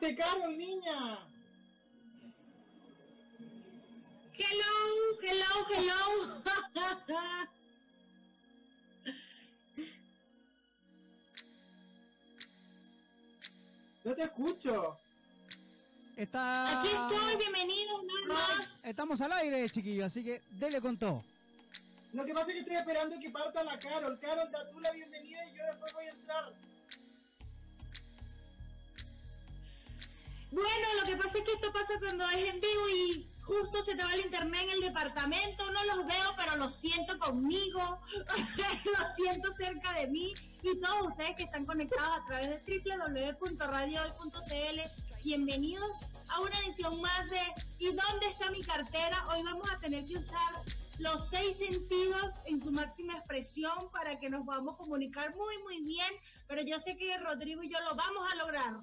Carol, niña? Hello, hello, hello. No te escucho. Está... Aquí estoy, bienvenido, más. Estamos al aire, chiquillo, así que dele con todo. Lo que pasa es que estoy esperando que parta la Carol. Carol, da tú la bienvenida y yo después voy a entrar. Bueno, lo que pasa es que esto pasa cuando es en vivo y justo se te va el internet en el departamento. No los veo, pero los siento conmigo. los siento cerca de mí. Y todos ustedes que están conectados a través de www.radiohoy.cl, bienvenidos a una edición más de ¿Y dónde está mi cartera? Hoy vamos a tener que usar los seis sentidos en su máxima expresión para que nos podamos comunicar muy, muy bien. Pero yo sé que Rodrigo y yo lo vamos a lograr.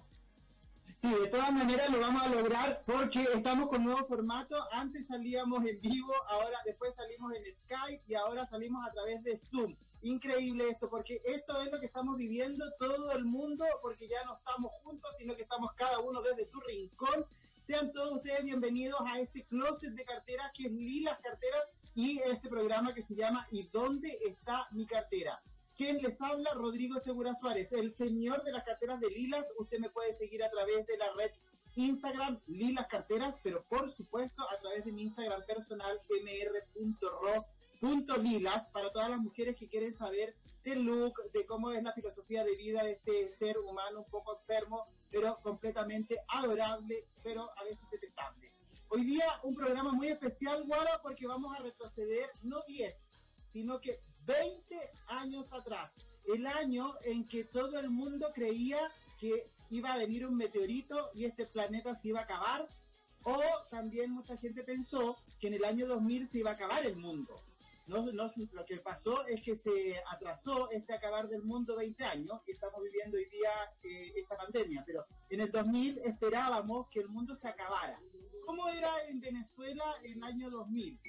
Sí, de todas maneras lo vamos a lograr porque estamos con nuevo formato. Antes salíamos en vivo, ahora después salimos en Skype y ahora salimos a través de Zoom. Increíble esto, porque esto es lo que estamos viviendo todo el mundo, porque ya no estamos juntos, sino que estamos cada uno desde su rincón. Sean todos ustedes bienvenidos a este closet de carteras que es Lilas Carteras y este programa que se llama ¿Y dónde está mi cartera? ¿Quién les habla? Rodrigo Segura Suárez, el señor de las carteras de Lilas. Usted me puede seguir a través de la red Instagram Lilas Carteras, pero por supuesto a través de mi Instagram personal mr.ro.lilas para todas las mujeres que quieren saber del look, de cómo es la filosofía de vida de este ser humano un poco enfermo, pero completamente adorable, pero a veces detestable. Hoy día un programa muy especial, Guara, porque vamos a retroceder no 10, sino que 20 años atrás, el año en que todo el mundo creía que iba a venir un meteorito y este planeta se iba a acabar, o también mucha gente pensó que en el año 2000 se iba a acabar el mundo. No, no, lo que pasó es que se atrasó este acabar del mundo 20 años y estamos viviendo hoy día eh, esta pandemia, pero en el 2000 esperábamos que el mundo se acabara. ¿Cómo era en Venezuela en el año 2000?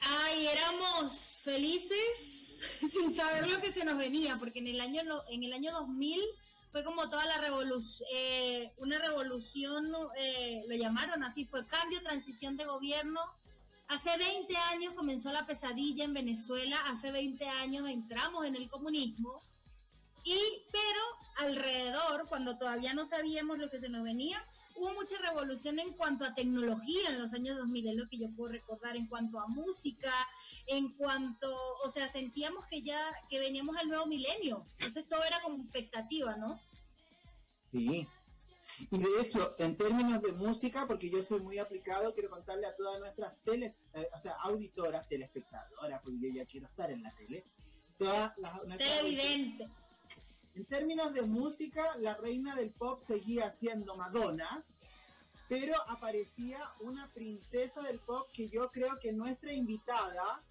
Ay, éramos felices sin saber lo que se nos venía, porque en el año en el año 2000 fue como toda la revolución, eh, una revolución, eh, lo llamaron así, fue cambio, transición de gobierno. Hace 20 años comenzó la pesadilla en Venezuela, hace 20 años entramos en el comunismo, y pero alrededor, cuando todavía no sabíamos lo que se nos venía, hubo mucha revolución en cuanto a tecnología en los años 2000, es lo que yo puedo recordar, en cuanto a música, en cuanto, o sea, sentíamos que ya, que veníamos al nuevo milenio, entonces todo era como expectativa, ¿no? Sí. Y de hecho, en términos de música, porque yo soy muy aplicado, quiero contarle a todas nuestras tele, eh, o sea, auditoras, telespectadoras, porque yo ya quiero estar en la tele. Todas las, Televidente. En términos de música, la reina del pop seguía siendo Madonna, pero aparecía una princesa del pop que yo creo que nuestra invitada,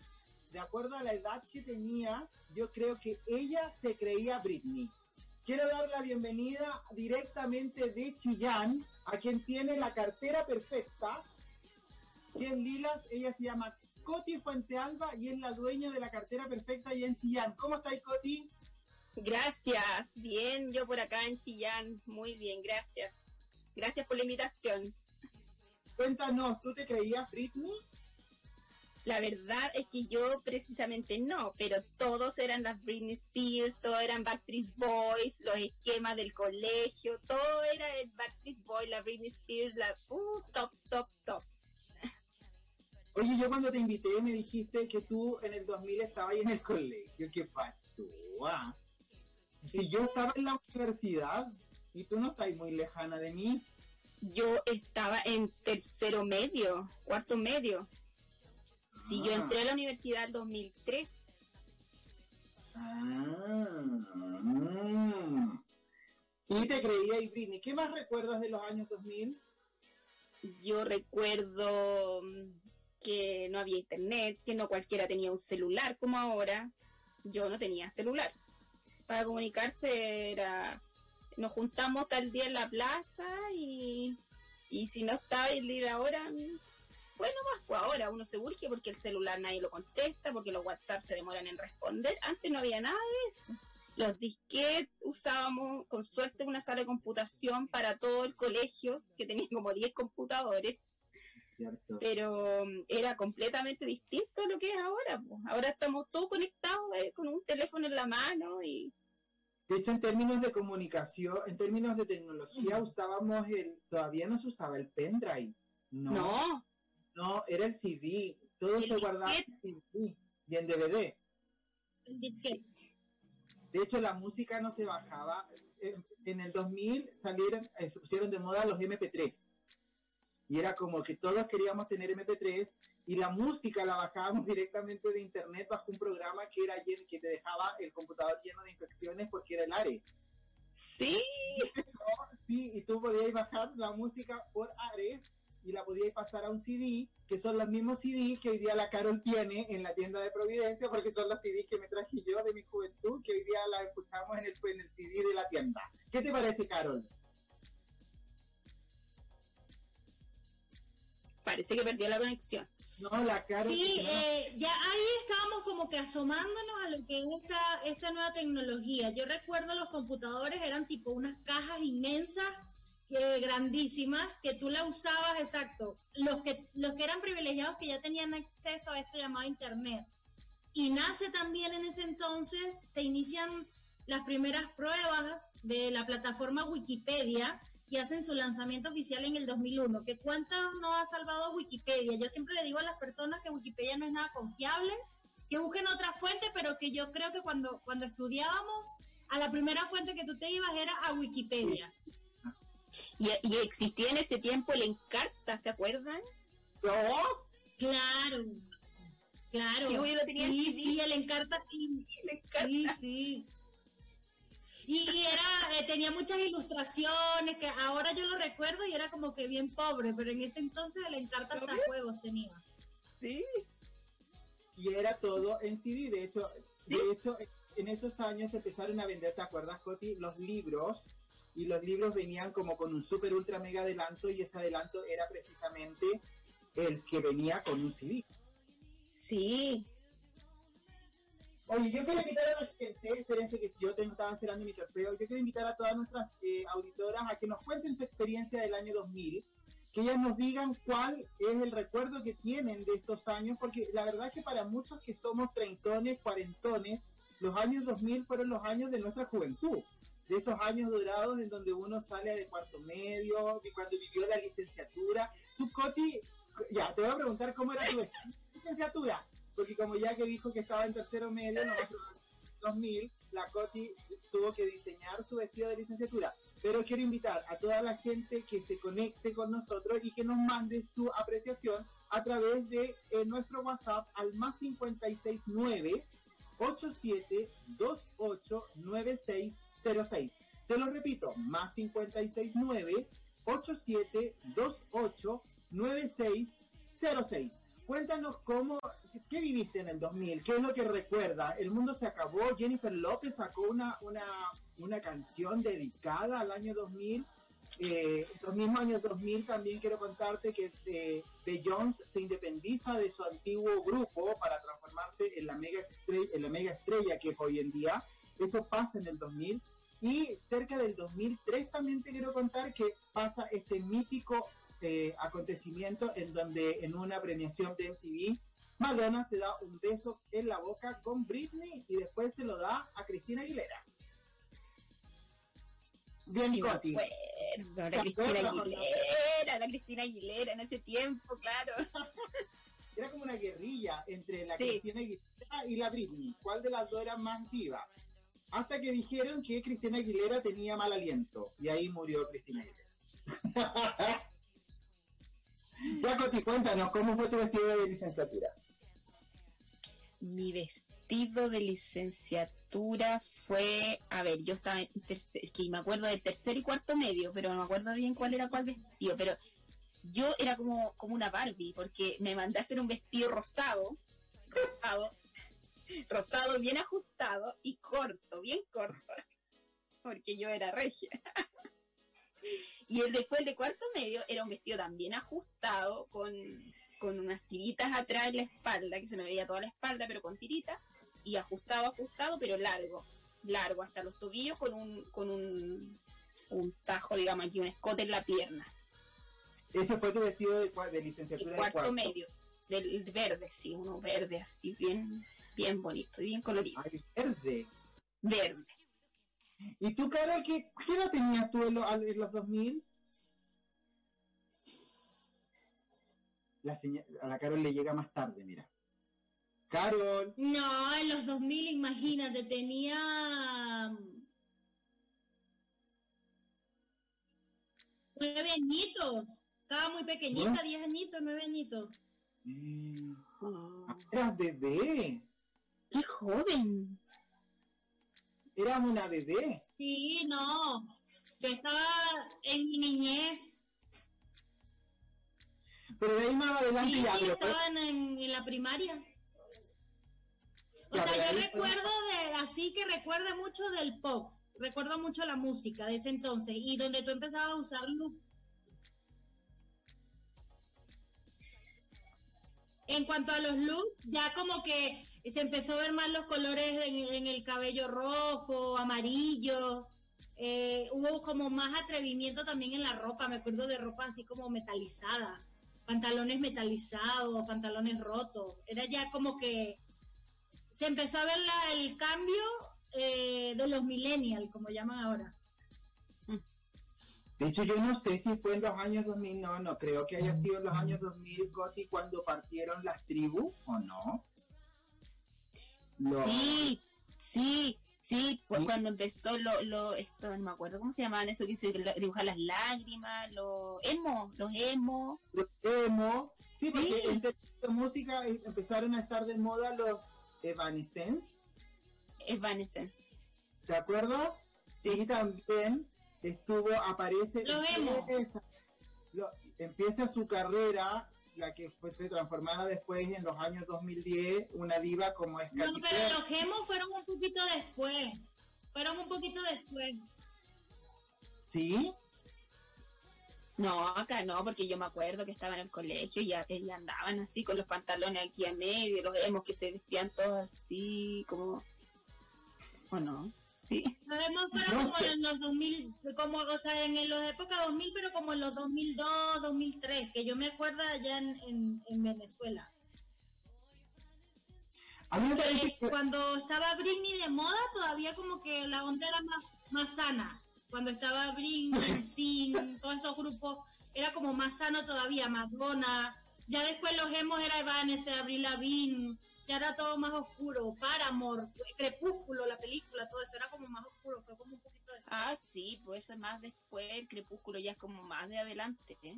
de acuerdo a la edad que tenía, yo creo que ella se creía Britney. Quiero dar la bienvenida directamente de Chillán, a quien tiene la cartera perfecta, que es Lilas, ella se llama Coti Fuentealba y es la dueña de la cartera perfecta y en Chillán. ¿Cómo estáis, Coti? Gracias, bien, yo por acá en Chillán, muy bien, gracias. Gracias por la invitación. Cuéntanos, ¿tú te creías Britney? La verdad es que yo precisamente no, pero todos eran las Britney Spears, todos eran Backstreet Boys, los esquemas del colegio, todo era el Backstreet Boy, la Britney Spears, la uh, top, top, top. Oye, yo cuando te invité me dijiste que tú en el 2000 estabas ahí en el colegio, ¿qué pasó? Ah? Si yo estaba en la universidad y tú no estás muy lejana de mí. Yo estaba en tercero medio, cuarto medio. Si yo entré a la universidad en 2003. Ah, y te creía y Britney. ¿Qué más recuerdas de los años 2000? Yo recuerdo que no había internet, que no cualquiera tenía un celular como ahora. Yo no tenía celular para comunicarse era, nos juntamos tal día en la plaza y, y si no estaba el día ahora, bueno, más pues ahora uno se urge porque el celular nadie lo contesta, porque los WhatsApp se demoran en responder. Antes no había nada de eso. Los disquetes usábamos con suerte una sala de computación para todo el colegio, que tenía como 10 computadores, Cierto. pero mm, era completamente distinto a lo que es ahora. pues. Ahora estamos todos conectados eh, con un teléfono en la mano y De hecho, en términos de comunicación, en términos de tecnología, usábamos el, todavía no se usaba el pendrive. No, no, no, era el CD. Todo El se guardaba en CD y en DVD. El disquete. De hecho, la música no se bajaba. En, en el 2000 salieron, eh, se pusieron de moda los MP3. Y era como que todos queríamos tener MP3 y la música la bajábamos directamente de internet bajo un programa que era llen- que te dejaba el computador lleno de infecciones porque era el Ares. sí, Eso, sí, y tú podías bajar la música por Ares y la podías pasar a un CD, que son los mismos CD que hoy día la Carol tiene en la tienda de Providencia, porque son los CD que me traje yo de mi juventud, que hoy día la escuchamos en el, en el CD de la tienda. ¿Qué te parece, Carol? Parece que perdió la conexión. No, la. Sí, no, eh, ya ahí estábamos como que asomándonos a lo que es esta, esta nueva tecnología. Yo recuerdo los computadores eran tipo unas cajas inmensas, que, grandísimas, que tú la usabas, exacto. Los que, los que eran privilegiados que ya tenían acceso a esto llamado Internet. Y nace también en ese entonces, se inician las primeras pruebas de la plataforma Wikipedia y hacen su lanzamiento oficial en el 2001. ¿Que cuánto no ha salvado Wikipedia? Yo siempre le digo a las personas que Wikipedia no es nada confiable, que busquen otra fuente, pero que yo creo que cuando, cuando estudiábamos, a la primera fuente que tú te ibas era a Wikipedia. Y, y existía en ese tiempo el Encarta, ¿se acuerdan? no, Claro, claro. Que yo lo tenía en sí, sí, el encarta. El Encarta. Sí, sí. Y, y era, eh, tenía muchas ilustraciones que ahora yo lo recuerdo y era como que bien pobre, pero en ese entonces el encarta hasta juegos tenía. Sí. y era todo en CD. De hecho, de hecho, en esos años empezaron a vender, ¿te acuerdas, Coti? Los libros. Y los libros venían como con un super ultra mega adelanto y ese adelanto era precisamente el que venía con un CD. Sí. Oye, yo quiero invitar a la gente, espérense que yo tengo, estaba esperando mi trofeo, yo quiero invitar a todas nuestras eh, auditoras a que nos cuenten su experiencia del año 2000, que ellas nos digan cuál es el recuerdo que tienen de estos años, porque la verdad es que para muchos que somos treintones, cuarentones, los años 2000 fueron los años de nuestra juventud, de esos años dorados en donde uno sale de cuarto medio, y cuando vivió la licenciatura. Tú, Coti, ya, te voy a preguntar cómo era tu licenciatura porque como ya que dijo que estaba en tercero medio, en 2000, la Coti tuvo que diseñar su vestido de licenciatura. Pero quiero invitar a toda la gente que se conecte con nosotros y que nos mande su apreciación a través de eh, nuestro WhatsApp al más 569 87289606. Se lo repito, más 569 87289606. Cuéntanos cómo, qué viviste en el 2000, qué es lo que recuerdas. El mundo se acabó, Jennifer López sacó una, una, una canción dedicada al año 2000. Eh, los mismos años 2000 también quiero contarte que eh, Beyoncé se independiza de su antiguo grupo para transformarse en la mega estrella, en la mega estrella que es hoy en día. Eso pasa en el 2000. Y cerca del 2003 también te quiero contar que pasa este mítico eh, acontecimiento en donde en una premiación de MTV Madonna se da un beso en la boca con Britney y después se lo da a Cristina Aguilera. Bien, Sí, Coti. acuerdo, la ¿Te Cristina? Aguilera, la Cristina Aguilera en ese tiempo, claro. Era como una guerrilla entre la Sí. Cristina Aguilera y la Britney. ¿Cuál de las dos era más viva? Hasta que dijeron que Cristina Aguilera tenía mal aliento. Y ahí murió Cristina Aguilera. ya, Coti, cuéntanos, ¿cómo fue tu vestido de licenciatura? Mi vestido de licenciatura fue, a ver, yo estaba en tercer, que me acuerdo del tercer y cuarto medio, pero no me acuerdo bien cuál era cuál vestido, pero yo era como, como una Barbie, porque me mandé a hacer un vestido rosado, rosado, rosado bien ajustado y corto, bien corto, porque yo era regia. Y el después de cuarto medio era un vestido también ajustado, con, con unas tiritas atrás en la espalda, que se me veía toda la espalda, pero con tiritas, y ajustado, ajustado, pero largo. largo hasta los tobillos con un, con un, un tajo, digamos aquí, un escote en la pierna. Ese fue tu vestido de, de El licenciatura de cuarto, cuarto. medio, del verde, sí, uno verde así, bien, bien bonito, y bien colorido. Ay, verde. Verde. ¿Y tú, Carol, qué, qué edad tenías tú en, lo- al- en los 2000? La señal- a la Carol le llega más tarde, mira. Carol, No, en los 2000, imagínate, tenía mm, nueve añitos. Estaba muy pequeñita, ¿No? diez añitos, nueve añitos. mm, Oh, eras bebé, ¡Qué joven! eras una bebé. Sí, no. Yo estaba en mi niñez. Pero de ahí más adelante Sí, ya, pero estaba en, la primaria. O Ya, sea, yo ahí- recuerdo de, así que recuerdo mucho del pop. Recuerdo mucho la música de ese entonces y donde tú empezabas a usar look. En cuanto a los looks, ya como que se empezó a ver más los colores en, en el cabello rojo, amarillos. eh, hubo como más atrevimiento también en la ropa. Me acuerdo de ropa así como metalizada, pantalones metalizados, pantalones rotos. Era ya como que se empezó a ver la- el cambio eh, de los millennials, como llaman ahora. De hecho, yo no sé si fue en los años 2000, no, no creo que haya sido en los años 2000, Goti, cuando partieron las tribus, ¿o no? No. Sí, sí, sí, pues cuando empezó lo, lo, esto, no me acuerdo cómo se llamaban eso, que se dibujan las lágrimas, los emo, los emo. Los emo. Sí, porque Sí. en de música empezaron a estar de moda los Evanescence, Evanescence. ¿te acuerdas? Y también estuvo, aparece... Los emo. empieza, lo- empieza su carrera, la que fue se transformada después en los años 2010, una diva como es No, pero los gemos fueron un poquito después. Fueron un poquito después. ¿Sí? No, acá no, porque yo me acuerdo que estaba en el colegio y ya, y andaban así con los pantalones aquí a medio, los emos que se vestían todos así, como... ¿O no? Sí. No como sé. en los 2000, como, o sea, en la época 2000, pero como en los 2002, 2003, que yo me acuerdo allá en, en, en Venezuela. A mí me parece que... cuando estaba Britney de moda, todavía como que la onda era más, más sana. Cuando estaba Britney, Sin, todos esos grupos, era como más sano todavía, Madonna. Ya después los hemos era Evanescence, Avril Lavigne, ya era todo más oscuro. Paramore, Crepúsculo, la película, todo eso era como más oscuro, fue como un poquito de... Ah, sí, pues eso es más después, el crepúsculo ya es como más de adelante, ¿eh?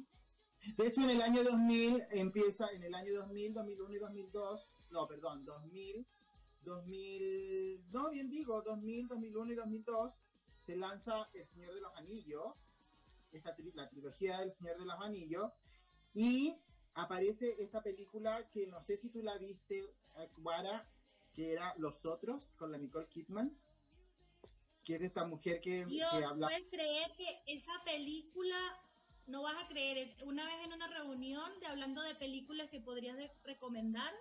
De hecho, en el año 2000 empieza, en el año 2000, 2001 y 2002, no, perdón, 2000, 2000, no, bien digo, 2000, 2001 y 2002, se lanza El Señor de los Anillos, esta tri- la trilogía del Señor de los Anillos, y aparece esta película que no sé si tú la viste, Guara, que era Los Otros, con la Nicole Kidman, que es de esta mujer que, Dios, que habla... ¿puedes creer que esa película, no vas a creer, una vez en una reunión de hablando de películas que podrías recomendar,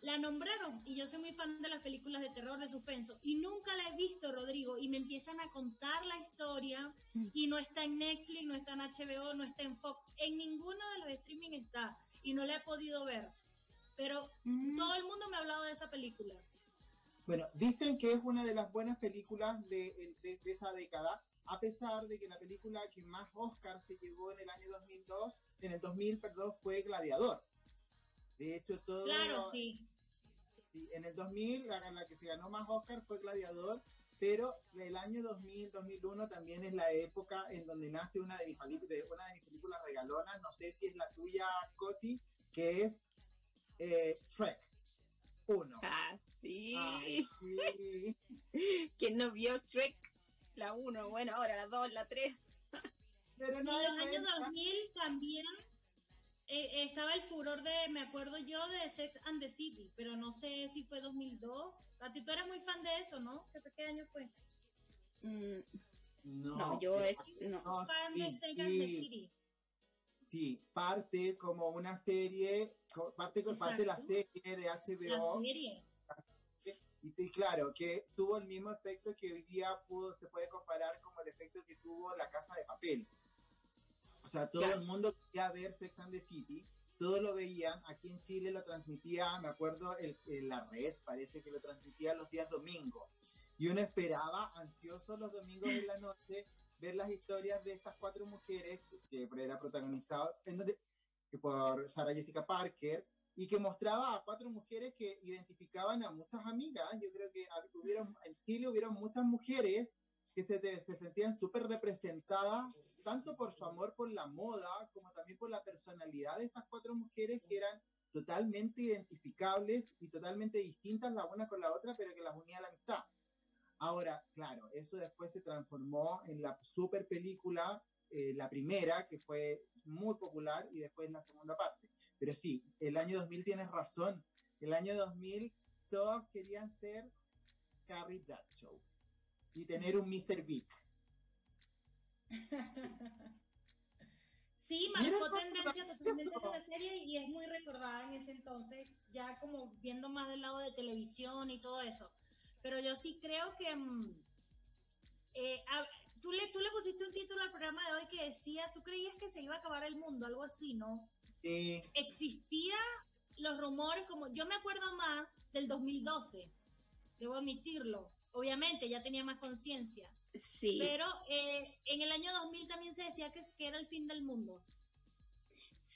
la nombraron y yo soy muy fan de las películas de terror, de suspenso y nunca la he visto, Rodrigo, y me empiezan a contar la historia y no está en Netflix, no está en HBO, no está en Fox, en ninguno de los streaming está y no la he podido ver, pero Mm. todo el mundo me ha hablado de esa película. Bueno, dicen que es una de las buenas películas de, de- de esa década, a pesar de que la película que más Oscar se llevó en el año 2002, en el 2000, perdón, fue Gladiador. De hecho, todo... Claro, sí. sí, en el 2000, la, la que se ganó más Oscar fue Gladiador, pero el año 2000, 2001 también es la época en donde nace una de mis, de- una de mis películas regalonas, no sé si es la tuya, Coti, que es eh, Shrek 1. Ah, sí. Ay, sí. ¿Quién no vio Trek? La 1, bueno, ahora la 2, la 3. Pero En no los es años esa. 2000 también eh, estaba el furor de, me acuerdo yo, de Sex and the City, pero no sé si fue 2002. A ti tú eres muy fan de eso, ¿no? ¿Qué, qué año fue? Mm, No, no, yo es. No. no, Fan sí, de Sex and the sí, City. Sí, parte como una serie, parte, con- parte de la serie de La HBO serie. Y, y claro, que tuvo el mismo efecto que hoy día pudo, se puede comparar como el efecto que tuvo La Casa de Papel. O sea, todo Claro. el mundo quería ver Sex and the City, todos lo veían, aquí en Chile lo transmitía, me acuerdo, el, el- la red parece que lo transmitía los días domingos. Y uno esperaba ansioso los domingos en la noche ver las historias de estas cuatro mujeres que era protagonizado en donde, por Sarah Jessica Parker y que mostraba a cuatro mujeres que identificaban a muchas amigas. Yo creo que hubieron, en Chile hubieron muchas mujeres que se, se sentían súper representadas, tanto por su amor por la moda, como también por la personalidad de estas cuatro mujeres que eran totalmente identificables y totalmente distintas la una con la otra, pero que las unía la amistad. Ahora, claro, eso después se transformó en la super película, eh, la primera, que fue muy popular, y después la segunda parte. Pero sí, el año 2000 tienes razón. El año 2000 todos querían ser Carrie Bradshaw y tener un Mr. Big. Sí, marcó tendencia totalmente esa serie y es muy recordada en ese entonces, ya como viendo más del lado de televisión y todo eso. Pero yo sí creo que mm, eh, a- tú, le, tú le pusiste un título al programa de hoy que decía, tú creías que se iba a acabar el mundo, algo así, ¿no? Eh, Existía los rumores, como yo me acuerdo más del 2012, debo admitirlo. Obviamente, ya tenía más conciencia. Sí. Pero eh, en el año 2000 también se decía que, que era el fin del mundo.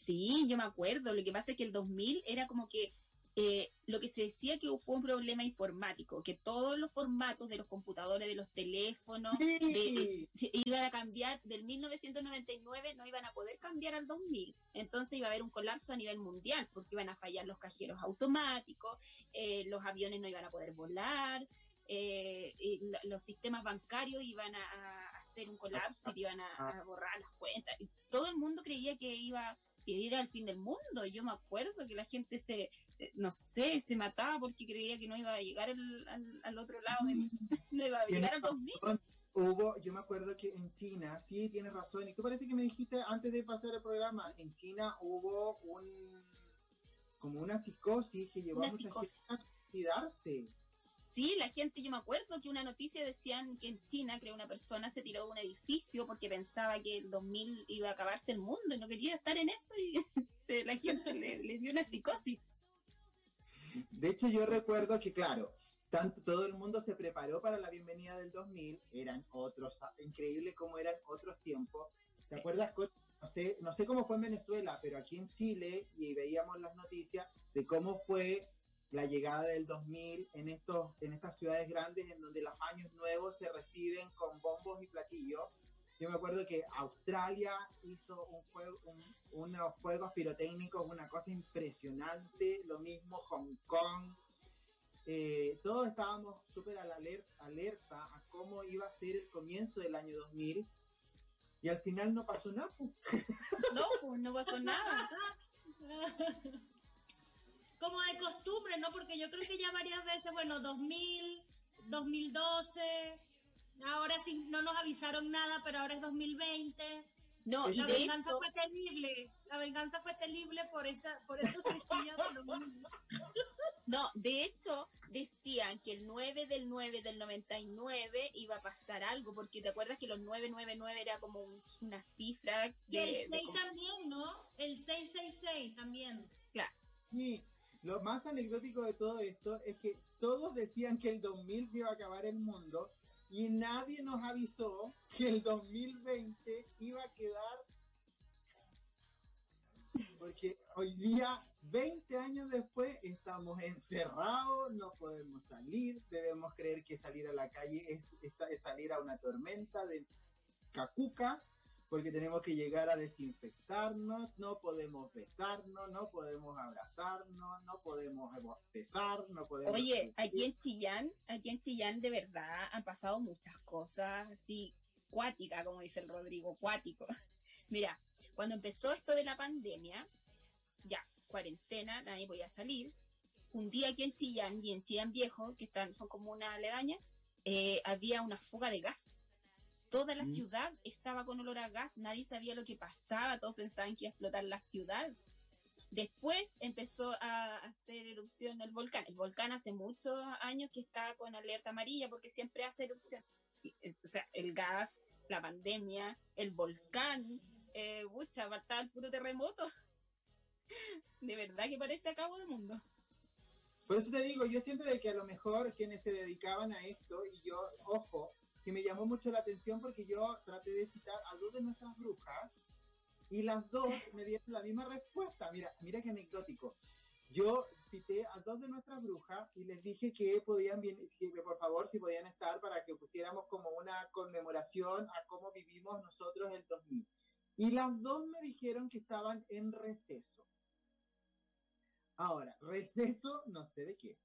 Sí, yo me acuerdo. Lo que pasa es que el 2000 era como que eh, lo que se decía que fue un problema informático, que todos los formatos de los computadores, de los teléfonos, de, eh, se iban a cambiar del 1999, no iban a poder cambiar al 2000. Entonces iba a haber un colapso a nivel mundial, porque iban a fallar los cajeros automáticos, eh, los aviones no iban a poder volar, eh, y los sistemas bancarios iban a, hacer un colapso y iban a, a borrar las cuentas. Y todo el mundo creía que iba que era el fin del mundo. Yo me acuerdo que la gente se, no sé, se mataba porque creía que no iba a llegar el- al, al otro lado, del- no iba a llegar al 2000. Hubo, yo me acuerdo que en China, sí, tienes razón, y tú parece que me dijiste antes de pasar el programa, en China hubo un, como una psicosis que llevó Una a mucha psicosis. gente a suicidarse. Sí, la gente, yo me acuerdo que una noticia decían que en China, creo, una persona se tiró de un edificio porque pensaba que el 2000 iba a acabarse el mundo y no quería estar en eso y la gente le, le dio una psicosis. De hecho, yo recuerdo que, claro, tanto todo el mundo se preparó para la bienvenida del 2000, eran otros, increíble cómo eran otros tiempos. ¿Te acuerdas? No sé, no sé cómo fue en Venezuela, pero aquí en Chile, y veíamos las noticias de cómo fue la llegada del 2000 en, estos, en estas ciudades grandes en donde los años nuevos se reciben con bombos y platillos. Yo me acuerdo que Australia hizo un juego, un- unos juegos pirotécnicos, una cosa impresionante, lo mismo Hong Kong. Eh, todos estábamos súper a la aler- alerta a cómo iba a ser el comienzo del año 2000 y al final no pasó nada. pues. No, pues no pasó nada. Como de costumbre, ¿no? Porque yo creo que ya varias veces, bueno, 2000, 2012, ahora sí no nos avisaron nada, pero ahora es 2020. No, y La de venganza hecho, fue terrible, la venganza fue terrible por esa, por esos suicidios de no, de hecho, decían que el 9 del 9 del 99 iba a pasar algo, porque te acuerdas que los 999 era como un- una cifra Y de, el de 6 como- también, ¿no? El 666 también. Sí, lo más anecdótico de todo esto es que todos decían que el 2000 se iba a acabar el mundo y nadie nos avisó que el 2020 iba a quedar porque hoy día, 20 años después, estamos encerrados, no podemos salir, debemos creer que salir a la calle es, salir a una tormenta de cacuca, porque tenemos que llegar a desinfectarnos, no podemos besarnos, no podemos abrazarnos, no podemos besar, no podemos... Oye, aquí en Chillán, aquí en Chillán de verdad han pasado muchas cosas así cuáticas, como dice el Rodrigo, cuático. Mira, cuando empezó esto de la pandemia, ya, cuarentena, nadie podía salir. Un día aquí en Chillán y en Chillán Viejo, que están, son como una aledaña, eh, había una fuga de gas. Toda la Mm. ciudad estaba con olor a gas, nadie sabía lo que pasaba, todos pensaban que iba a explotar la ciudad. Después empezó a hacer erupción el volcán. El volcán hace muchos años que está con alerta amarilla porque siempre hace erupción. Eh, O sea, el gas, la pandemia, el volcán, eh, pucha, faltaba el puro terremoto. De verdad que parece a cabo del mundo. Por eso te digo, yo siento de que a lo mejor quienes se dedicaban a esto, y yo, ojo, que me llamó mucho la atención porque yo traté de citar a dos de nuestras brujas y las dos me dieron la misma respuesta. Mira, mira qué anecdótico. Yo cité a dos de nuestras brujas y les dije que podían bien, que por favor, si podían estar para que pusiéramos como una conmemoración a cómo vivimos nosotros el 2000. Y las dos me dijeron que estaban en receso. Ahora, receso, no sé de qué.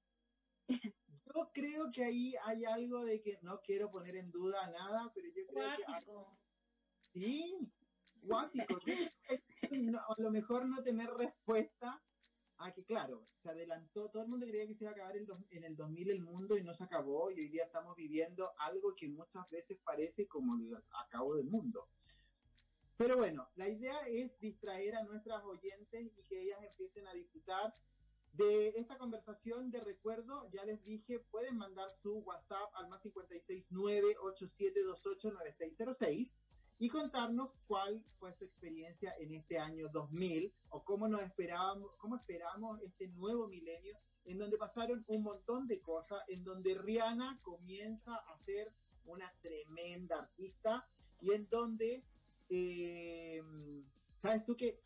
Yo creo que ahí hay algo de que no quiero poner en duda nada, pero yo creo que hay- sí, que no- a lo mejor no tener respuesta a que, claro, se adelantó, todo el mundo creía que se iba a acabar el dos- en el 2000 el mundo y no se acabó, y hoy día estamos viviendo algo que muchas veces parece como el acabo del mundo. Pero bueno, la idea es distraer a nuestras oyentes y que ellas empiecen a disfrutar de esta conversación de recuerdo. Ya les dije, pueden mandar su WhatsApp al más 569-8728-9606 y contarnos cuál fue su experiencia en este año 2000 o cómo nos esperábamos, cómo esperamos este nuevo milenio en donde pasaron un montón de cosas, en donde Rihanna comienza a ser una tremenda artista y en donde, eh, ¿sabes tú que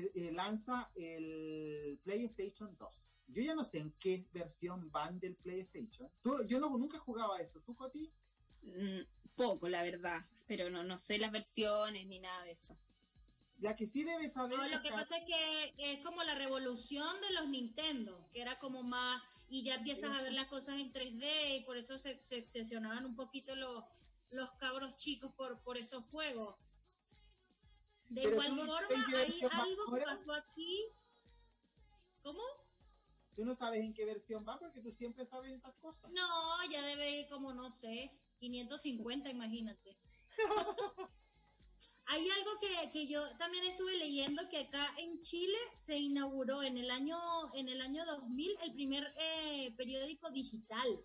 se eh, lanza el PlayStation 2? Yo ya no sé en qué versión van del PlayStation. Tú- yo no, nunca jugaba eso. ¿Tú, Coti? Mm, poco, la verdad. Pero no, no sé las versiones ni nada de eso. La que sí debe saber No, lo es que que- pasa es que es como la revolución de los Nintendo, que era como más, y ya empiezas a ver las cosas en 3D y por eso se, se obsesionaban un poquito los, los cabros chicos por, por esos juegos. De Pero igual no forma, hay algo que pasó aquí. ¿Cómo? tú no sabes en qué versión va porque tú siempre sabes esas cosas. No, ya debe ir como, no sé, 550, imagínate. Hay algo que, que yo también estuve leyendo que acá en Chile se inauguró en el año en el año 2000 el primer eh, periódico digital.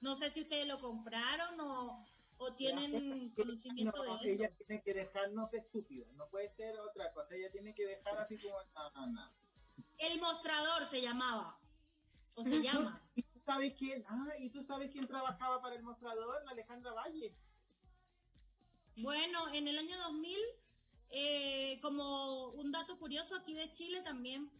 No sé si ustedes lo compraron o, o tienen conocimiento No, de eso. ella tiene que dejarnos de estúpidos, no puede ser otra cosa, ella tiene que dejar así como... no, no, no. El mostrador se llamaba. O se llama. ¿Y tú sabes quién? Ah, ¿y tú sabes quién trabajaba para el mostrador? La Alejandra Valle. Bueno, en el año 2000, eh, como un dato curioso aquí de Chile también,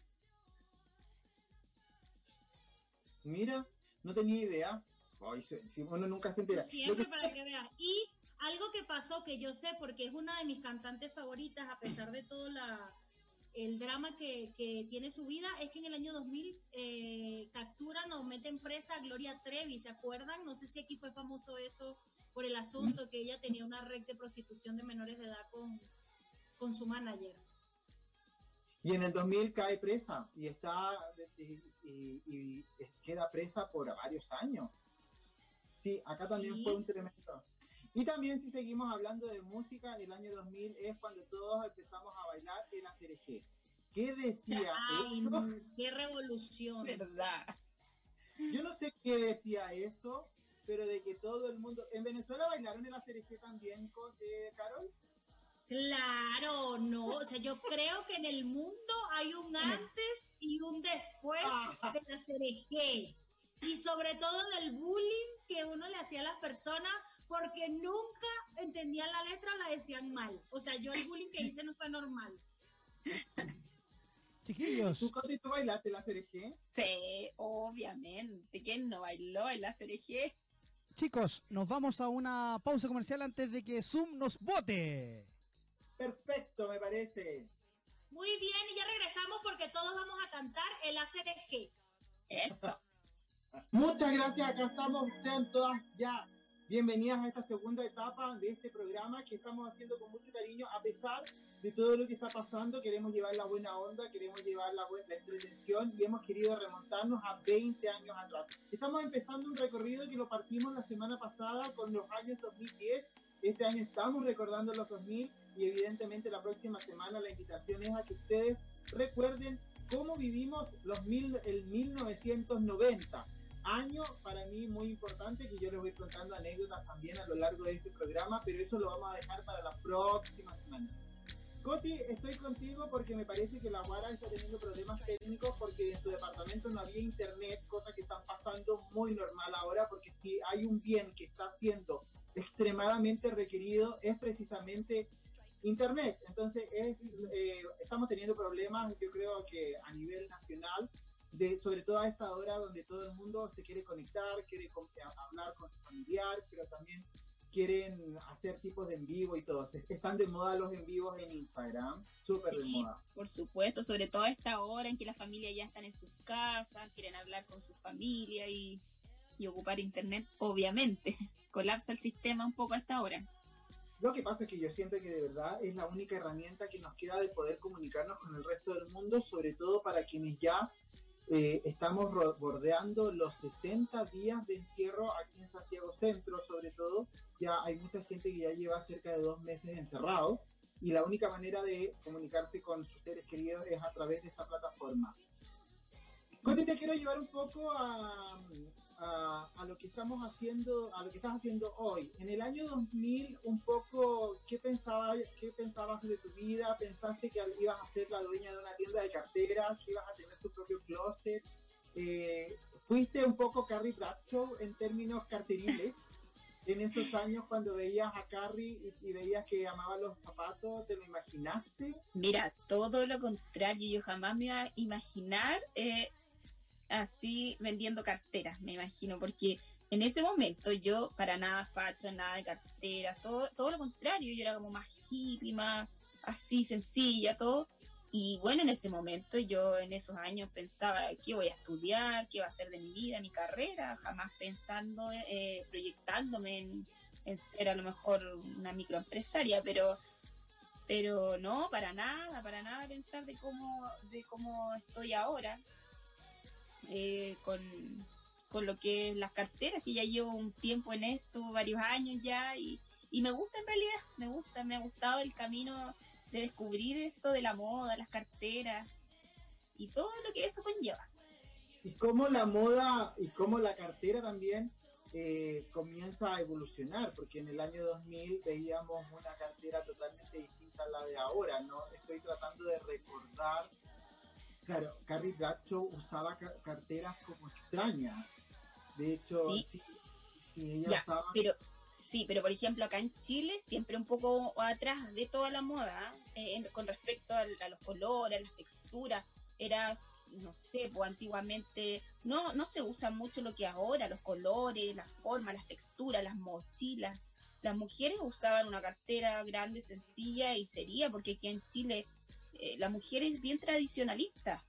Mira, no tenía idea. Ay, uno nunca se entera. Siempre que- para que veas. Y algo que pasó que yo sé porque es una de mis cantantes favoritas a pesar de todo la, el drama que, que tiene su vida, es que en el año 2000 eh, capturan o meten presa a Gloria Trevi, ¿se acuerdan? No sé si aquí fue famoso eso por el asunto que ella tenía una red de prostitución de menores de edad con, con su manager. Y en el 2000 cae presa y está y, y- y queda presa por varios años. Sí, acá también Sí. fue un tremendo. Y también si seguimos hablando de música, el año 2000 es cuando todos empezamos a bailar el ACRG. ¿Qué decía Ay, esto? qué revolución. ¿Verdad? Yo no sé qué decía eso, pero de que todo el mundo... ¿En Venezuela bailaron el ACRG también, con, eh, Carol? Claro, no, o sea, yo creo que en el mundo hay un antes y un después Ah, de la CRG y sobre todo del bullying que uno le hacía a las personas porque nunca entendían la letra la decían mal. O sea, yo el bullying que hice no fue normal. Chiquillos, ¿Tú, Coti, tú bailaste el ACRG? Sí, obviamente. ¿Quién no bailó en la CRG? chicos, nos vamos a una pausa comercial antes de que Zoom nos vote. Perfecto, me parece. Muy bien, y ya regresamos porque todos vamos a cantar el ACRG. Eso. Muchas gracias, acá estamos, sean todas ya bienvenidas a esta segunda etapa de este programa que estamos haciendo con mucho cariño, a pesar de todo lo que está pasando, queremos llevar la buena onda, queremos llevar la, buena, entretención y hemos querido remontarnos a 20 años atrás. Estamos empezando un recorrido que lo partimos la semana pasada con los años 2010 Este año estamos recordando los 2000 y evidentemente la próxima semana la invitación es a que ustedes recuerden cómo vivimos los mil, el 1990. Año para mí muy importante que yo les voy contando anécdotas también a lo largo de ese programa, pero eso lo vamos a dejar para la próxima semana. Coti, estoy contigo porque me parece que la Guara está teniendo problemas técnicos porque en su departamento no había internet, cosa que están pasando muy normal ahora, porque si hay un bien que está siendo extremadamente requerido es precisamente internet. Entonces, es, eh, estamos teniendo problemas, yo creo que a nivel nacional, de, sobre todo a esta hora donde todo el mundo se quiere conectar, quiere hablar con su familiar, pero también quieren hacer tipos de en vivo y todo. Están de moda los en vivos en Instagram, súper de moda. Por supuesto, sobre todo a esta hora en que las familias ya están en sus casas, quieren hablar con su familia y, y ocupar internet, obviamente. Colapsa el sistema un poco a esta hora. Lo que pasa es que yo siento que de verdad es la única herramienta que nos queda de poder comunicarnos con el resto del mundo, sobre todo para quienes ya eh, estamos bordeando los 60 días de encierro aquí en Santiago Centro, sobre todo. Ya hay mucha gente que ya lleva cerca de dos meses encerrado y la única manera de comunicarse con sus seres queridos es a través de esta plataforma. Conti, te quiero llevar un poco a, a, lo que estamos haciendo, a lo que estás haciendo hoy. En el año 2000, un poco, ¿qué pensabas, qué pensabas de tu vida? ¿Pensaste que ibas a ser la dueña de una tienda de carteras, que ibas a tener tu propio closet? Eh, ¿Fuiste un poco Carrie Bradshaw en términos carteriles? en esos años cuando veías a Carrie y, veías que amaba los zapatos, ¿te lo imaginaste? Mira, todo lo contrario, yo jamás me iba a imaginar eh, así vendiendo carteras, me imagino, porque en ese momento yo para nada facho, nada de carteras, todo, todo lo contrario, yo era como más hippie, más así sencilla, todo. Y bueno, en ese momento yo en esos años pensaba qué voy a estudiar, qué va a ser de mi vida, mi carrera, jamás pensando, eh, proyectándome en, en, ser a lo mejor una microempresaria, pero pero no, para nada, para nada pensar de cómo, de cómo estoy ahora. Eh, con, lo que es las carteras, que ya llevo un tiempo en esto, varios años ya, y, me gusta en realidad, me gusta, me ha gustado el camino de descubrir esto de la moda, las carteras y todo lo que eso conlleva. Y cómo la moda y cómo la cartera también eh, comienza a evolucionar, porque en el año 2000 veíamos una cartera totalmente distinta a la de ahora, ¿no? Estoy tratando de recordar Claro, Carrie Bradshaw usaba carteras como extrañas. De hecho, sí, sí, ella usaba. Pero, sí, pero por ejemplo, acá en Chile, siempre un poco atrás de toda la moda, eh, con respecto a, los colores, a las texturas, era, no sé, pues antiguamente no, no se usa mucho lo que ahora, los colores, las formas, las texturas, las mochilas. Las mujeres usaban una cartera grande, sencilla y sería, porque aquí en Chile eh, la mujer es bien tradicionalista.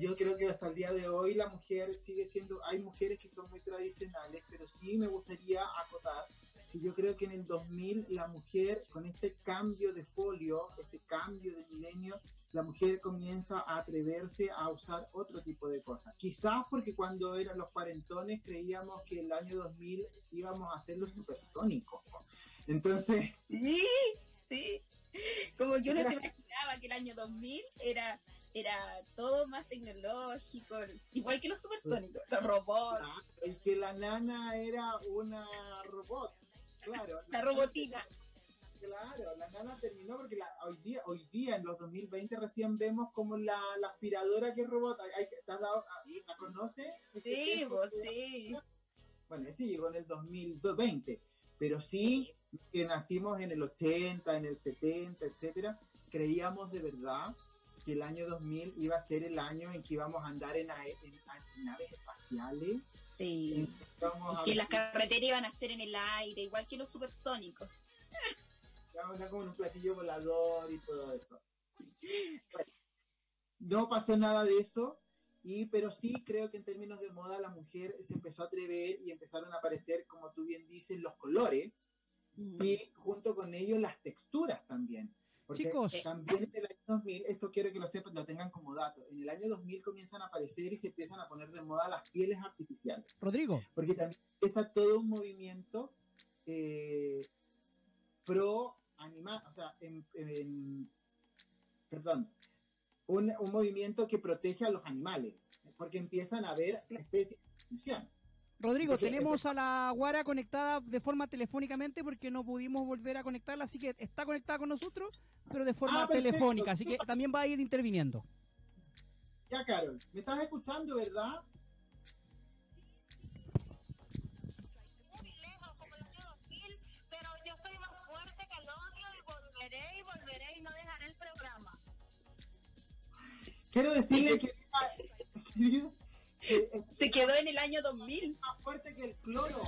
Yo creo que hasta el día de hoy la mujer sigue siendo, hay mujeres que son muy tradicionales, pero sí me gustaría acotar que yo creo que en el 2000 la mujer, con este cambio de folio, este cambio de milenio, la mujer comienza a atreverse a usar otro tipo de cosas. Quizás porque cuando eran los cuarentones creíamos que el año 2000 íbamos a hacerlo supersónico. Entonces... Sí, sí. Como que uno se imaginaba que el año 2000 era era todo más tecnológico, igual que los supersónicos, los robots. el que la nana era una robot, claro. La, robotina. Claro, la nana terminó porque hoy día hoy día en los 2020 recién vemos como la, aspiradora que es robot, hay, ¿la conoce? Sí, vos sí. Bueno, ese llegó en el 2020, pero sí que nacimos en el 80, en el 70, etcétera, creíamos de verdad que el año 2000 iba a ser el año en que íbamos a andar en, naves espaciales. Sí. que las carreteras iban a ser en el aire, igual que los supersónicos. Vamos a como en un platillo volador y todo eso. no pasó nada de eso, y, pero sí creo que en términos de moda la mujer se empezó a atrever y empezaron a aparecer, como tú bien dices, los colores y junto con ellos las texturas también. Porque Chicos. también en el año 2000, esto quiero que lo sepan, lo tengan como dato, en el año 2000 comienzan a aparecer y se empiezan a poner de moda las pieles artificiales. Rodrigo. Porque también empieza todo un movimiento eh, pro animal, o sea, en, en- perdón, un, un movimiento que protege a los animales, porque empiezan a haber especies de extinción. Rodrigo, tenemos a la Guara conectada de forma telefónicamente porque no pudimos volver a conectarla, así que está conectada con nosotros, pero de forma Ah, telefónica, así que también va a ir interviniendo. Ya, Carol, ¿me estás escuchando, verdad? muy lejos, como el año 2000, pero yo soy más fuerte que el odio y volveré y volveré y no dejaré el programa. Quiero decirle que, Se quedó en el año 2000. más fuerte que el cloro.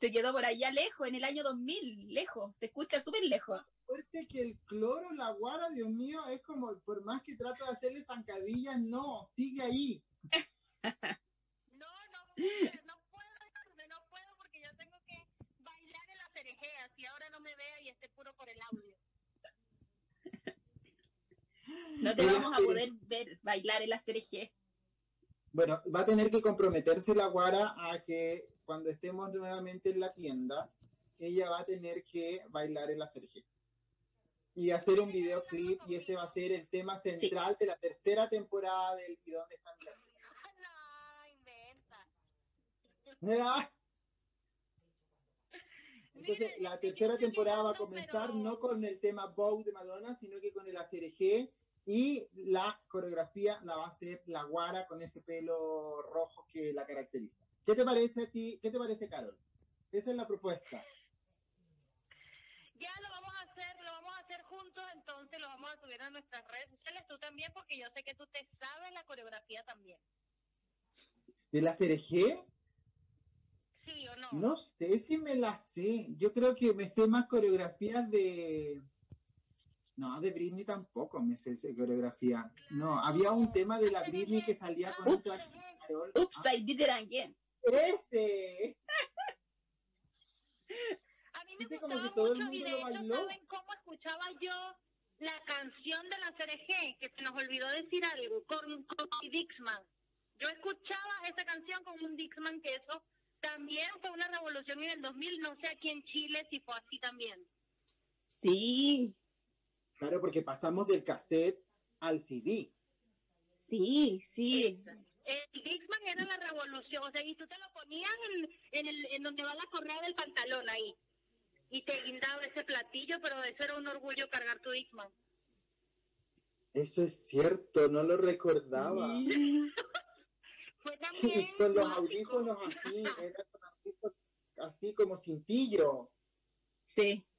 Se quedó por allá lejos, en el año 2000, lejos. Se escucha súper lejos. fuerte que el cloro, la guara, Dios mío, es como, por más que trato de hacerle zancadillas, no, sigue ahí. No, no no puedo, Carmen, no puedo porque yo tengo que bailar en las cerejeas y ahora no me vea y esté puro por el audio. No te vamos a sí. poder ver bailar en la CRG. Bueno, va a tener que comprometerse la guara a que cuando estemos nuevamente en la tienda, ella va a tener que bailar en la Sergio. Y hacer un videoclip, y ese va a ser el tema central de la tercera temporada del ¿Y dónde están las No, inventa. Ah. Entonces, la tercera temporada va a comenzar no con el tema Bow de Madonna, sino que con el ACRG y la coreografía la va a hacer la guara con ese pelo rojo que la caracteriza. ¿Qué te parece a ti? ¿Qué te parece, Carol? Esa es la propuesta. Ya lo vamos a hacer, lo vamos a hacer juntos, entonces lo vamos a subir a nuestras redes sociales, tú también, porque yo sé que tú te sabes la coreografía también. ¿De la CRG? ¿Sí o no? No sé si me la sé. Yo creo que me sé más coreografías de... No, de Britney tampoco me sé esa coreografía. No, había un tema de la Britney que salía con Ah, otra... Carol. Oops, I did it again. ¡Ese! A mí me Dice como gustaba que todo el mucho y mundo de lo hecho, bailó. ¿saben cómo escuchaba yo la canción de la CRG? Que se nos olvidó decir algo, con, con Dixman. Yo escuchaba esa canción con un Dixman que eso también fue una revolución en el 2000, no sé aquí en Chile si fue así también. Sí, Claro, porque pasamos del cassette al CD. sí, sí. El Dixman era la revolución, o sea, y tú te lo ponías en, en, el, en donde va la correa del pantalón ahí. Y te guindaba ese platillo, pero eso era un orgullo cargar tu Dixman. Eso es cierto, no lo recordaba. Fue también con los audífonos así, era con audífonos así como cintillo. Sí,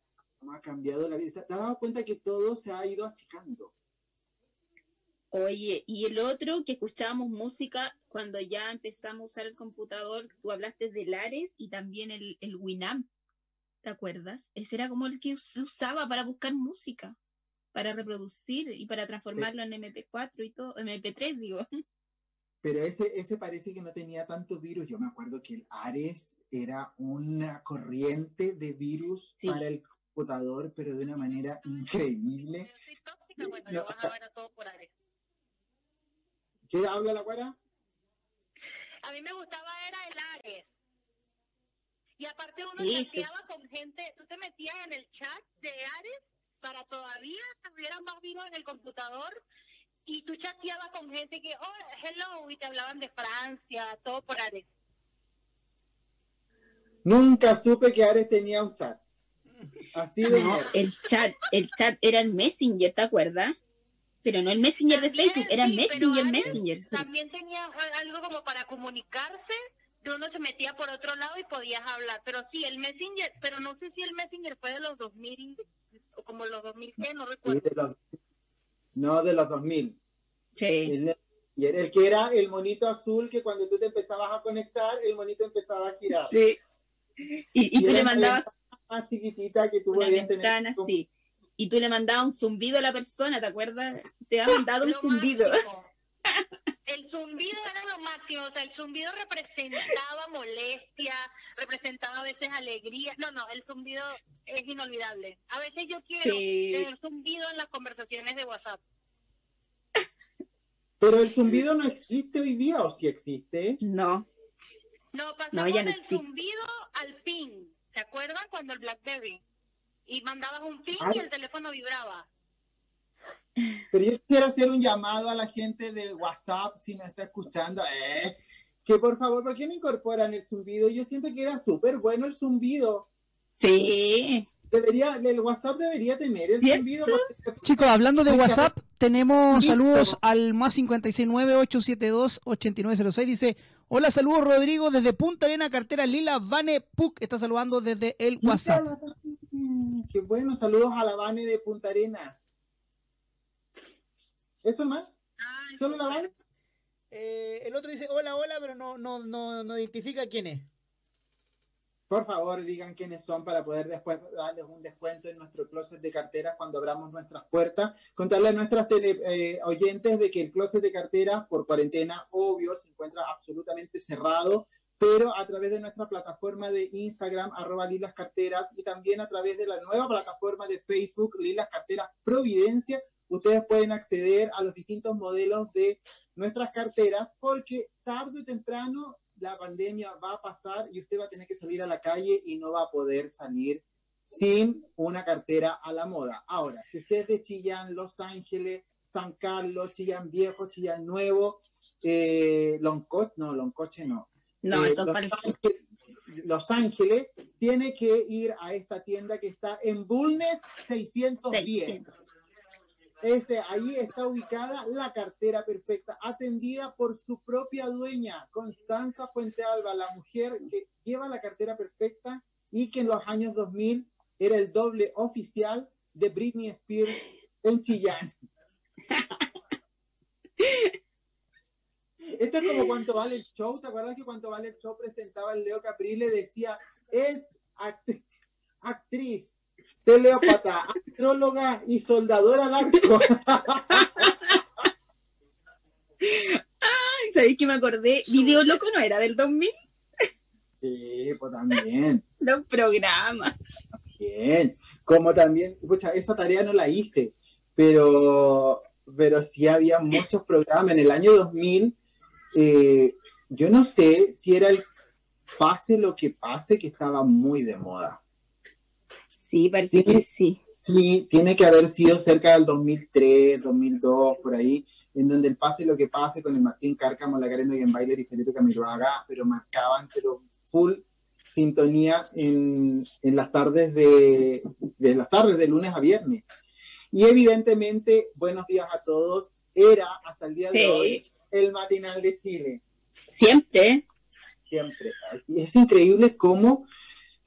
¿Cómo ha cambiado la vida? ¿Te has dado cuenta que todo se ha ido achicando? Oye, y el otro que escuchábamos música cuando ya empezamos a usar el computador, tú hablaste de Lares y también el, el Winamp, ¿te acuerdas? Ese era como el que se usaba para buscar música, para reproducir y para transformarlo en MP4 y todo, MP3 digo. Pero ese, ese parece que no tenía tanto virus. Yo me acuerdo que el Ares era una corriente de virus Sí. para el computador, pero de una manera increíble. Yo soy tóxica, bueno, No, lo vas a ver a todo por Ares. ¿Qué habla la guara? A mí me gustaba era el Ares. Y aparte uno Sí, chateaba sí. con gente, tú te metías en el chat de Ares para todavía hubiera más virus en el computador y tú chateabas con gente que, oh, hello, y te hablaban de Francia, todo por Ares. Nunca supe que Ares tenía un chat. Así de No, el chat, el chat era el Messenger, ¿te acuerdas? Pero no el Messenger de Facebook, era sí, Messenger, Messenger. sí. También tenía algo como para comunicarse, de uno se metía por otro lado y podías hablar. Pero sí, el Messenger, pero no sé si el Messenger fue de los 2000, o como los 2000, ¿qué? no Sí, recuerdo. de los- no de los 2000. Sí. El, y era el que era el monito azul que cuando tú te empezabas a conectar, el monito empezaba a girar. Sí. Y, y tú le mandabas más chiquitita que tú una podías tener. así. Y tú le mandabas un zumbido a la persona, ¿te acuerdas? Te ha mandado un Lo zumbido. El zumbido era lo máximo, o sea, el zumbido representaba molestia, representaba a veces alegría. No, no, el zumbido es inolvidable. A veces yo quiero Sí. tener zumbido en las conversaciones de WhatsApp. Pero el zumbido no existe hoy día, o si existe. No. No, pasamos No, ya no del existe. zumbido al ping. ¿Se acuerdan cuando el BlackBerry? Y mandabas un ping Ay. y el teléfono vibraba. Pero yo quisiera hacer un llamado a la gente de WhatsApp, si nos está escuchando, eh, que por favor, ¿por qué no incorporan el zumbido? Yo siento que era súper bueno el zumbido. Sí. Debería, el WhatsApp debería tener el Chicos, hablando de WhatsApp, tenemos listo. saludos al más 569-872-8906. Dice, hola, saludos Rodrigo desde Punta Arena, cartera Lila Vane Puc. Está saludando desde el WhatsApp. Qué bueno, saludos a la Vane de Punta Arenas. ¿Eso más? Ay, ¿Solo la Vane? Eh, el otro dice, hola, hola, pero no, no, no, no identifica quién es. Por favor, digan quiénes son para poder después darles un descuento en nuestro closet de carteras cuando abramos nuestras puertas. Contarle a nuestras tele- eh, oyentes de que el closet de carteras por cuarentena, obvio, se encuentra absolutamente cerrado, pero a través de nuestra plataforma de Instagram, arroba Lilas Carteras, y también a través de la nueva plataforma de Facebook, Lilas Carteras Providencia, ustedes pueden acceder a los distintos modelos de nuestras carteras, porque tarde o temprano la pandemia va a pasar y usted va a tener que salir a la calle y no va a poder salir sin una cartera a la moda. Ahora, si usted es de Chillán, Los Ángeles, San Carlos, Chillán Viejo, Chillán Nuevo, eh, Loncoche, no, Loncoche no. No, Eh, eso es Los. Ángeles- Los Ángeles, tiene que ir a esta tienda que está en Bulnes 610. 600. Ese, ahí está ubicada la cartera perfecta, atendida por su propia dueña, Constanza Fuente Alba, la mujer que lleva la cartera perfecta y que en los años 2000 era el doble oficial de Britney Spears en Chillán. Esto es como cuánto vale el show, ¿te acuerdas que cuánto vale el show presentaba el Leo Caprile? Decía, es act- actriz, teleópata, astróloga y soldadora al arco. Ay, ¿sabéis que me acordé? Video Loco no era del 2000, Sí, pues también, los programas. bien. Como también, pucha, esa tarea no la hice, pero, pero sí había muchos programas. En el año 2000, eh, yo no sé si era el pase lo que pase que estaba muy de moda. Sí, parece que sí. Sí, tiene que haber sido cerca del 2003, 2002, por ahí, en donde el pase lo que pase con el Martín Cárcamo, la Karen Bailer y Felipe Camiroaga, pero marcaban, pero full sintonía en, en las tardes de, de las tardes de lunes a viernes. Y evidentemente, buenos días a todos, era hasta el día de Sí. hoy el matinal de Chile Siempre. siempre. Es increíble cómo,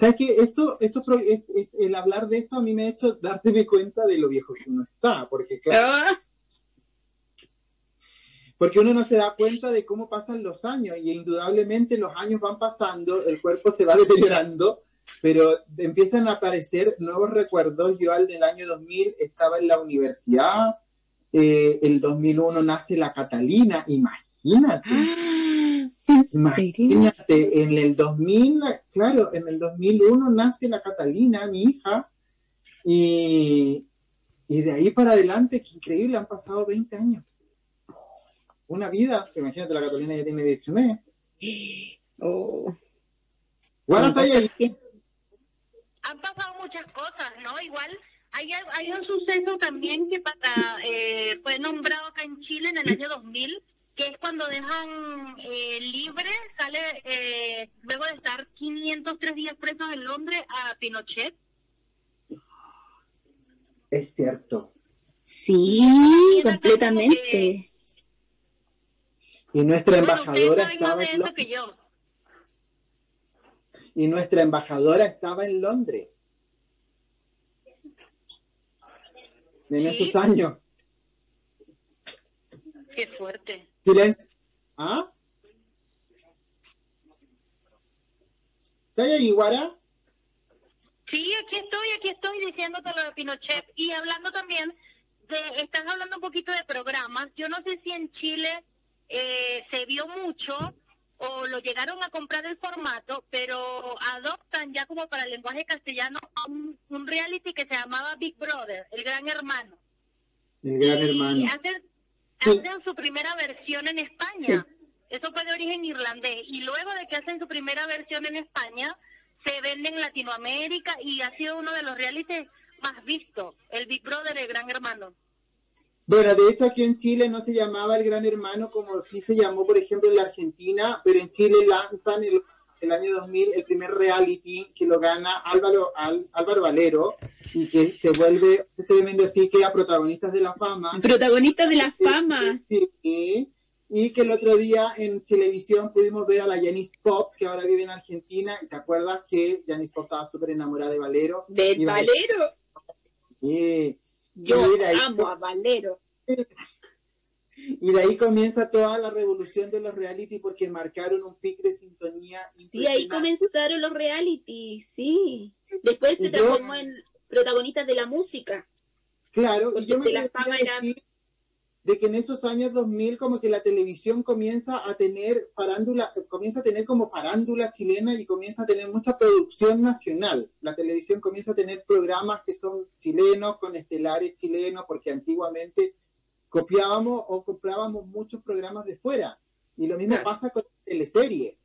¿sabes qué? Esto, esto, el hablar de esto a mí me ha hecho darte cuenta de lo viejo que uno está, porque claro, Ah, porque uno no se da cuenta de cómo pasan los años y indudablemente los años van pasando, el cuerpo se va deteriorando, pero empiezan a aparecer nuevos recuerdos. Yo en el año 2000 estaba en la universidad, eh, el 2001 nace la Catalina, imagínate. Imagínate, en el 2000, claro, en el 2001 nace la Catalina, mi hija, y, y de ahí para adelante, qué increíble, han pasado 20 años. Una vida, imagínate, la Catalina ya tiene 19. Oh. Bueno, está ahí. Han pasado muchas cosas, ¿no? Igual hay, hay un suceso también que para, eh, fue nombrado acá en Chile en el año 2000, que es cuando dejan eh, libre, sale, eh, luego de estar 503 días presos en Londres, a Pinochet. Es cierto. Sí, completamente. Y nuestra Bueno, embajadora estaba de en eso que yo. Y nuestra embajadora estaba en Londres. En Sí. esos años. Qué fuerte. Silen- ¿Ah? ¿Está ahí, Guara? Sí, aquí estoy, aquí estoy diciéndote lo de Pinochet y hablando también de, estás hablando un poquito de programas. Yo no sé si en Chile eh, se vio mucho o lo llegaron a comprar el formato, pero adoptan ya como para el lenguaje castellano un, un reality que se llamaba Big Brother, el Gran Hermano. El gran Y hermano. hacen, Sí. hacen su primera versión en España. Eso fue de origen irlandés. Y luego de que hacen su primera versión en España, se vende en Latinoamérica y ha sido uno de los realities más vistos, el Big Brother, el Gran Hermano. Bueno, de hecho aquí en Chile no se llamaba el Gran Hermano como sí se llamó, por ejemplo, en la Argentina, pero en Chile lanzan el, el año 2000 el primer reality que lo gana Álvaro, Al- Álvaro Valero y que se vuelve tremendo así que a protagonistas de la fama. Protagonista de la fama. Sí, y que el otro día en televisión pudimos ver a la Janice Pop, que ahora vive en Argentina, y te acuerdas que Janice Pop estaba súper enamorada de Valero. Del Y Valero- Valero. Yo amo a Valero. Y de ahí comienza toda la revolución de los reality porque marcaron un pic de sintonía Sí, ahí comenzaron los reality, sí. Después se Y yo- transformó en protagonistas de la música. Claro, y yo me la fama era- de que en esos años 2000 como que la televisión comienza a tener farándula, comienza a tener como farándula chilena y comienza a tener mucha producción nacional. La televisión comienza a tener programas que son chilenos, con estelares chilenos, porque antiguamente copiábamos o comprábamos muchos programas de fuera. Y lo mismo Claro. pasa con teleseries.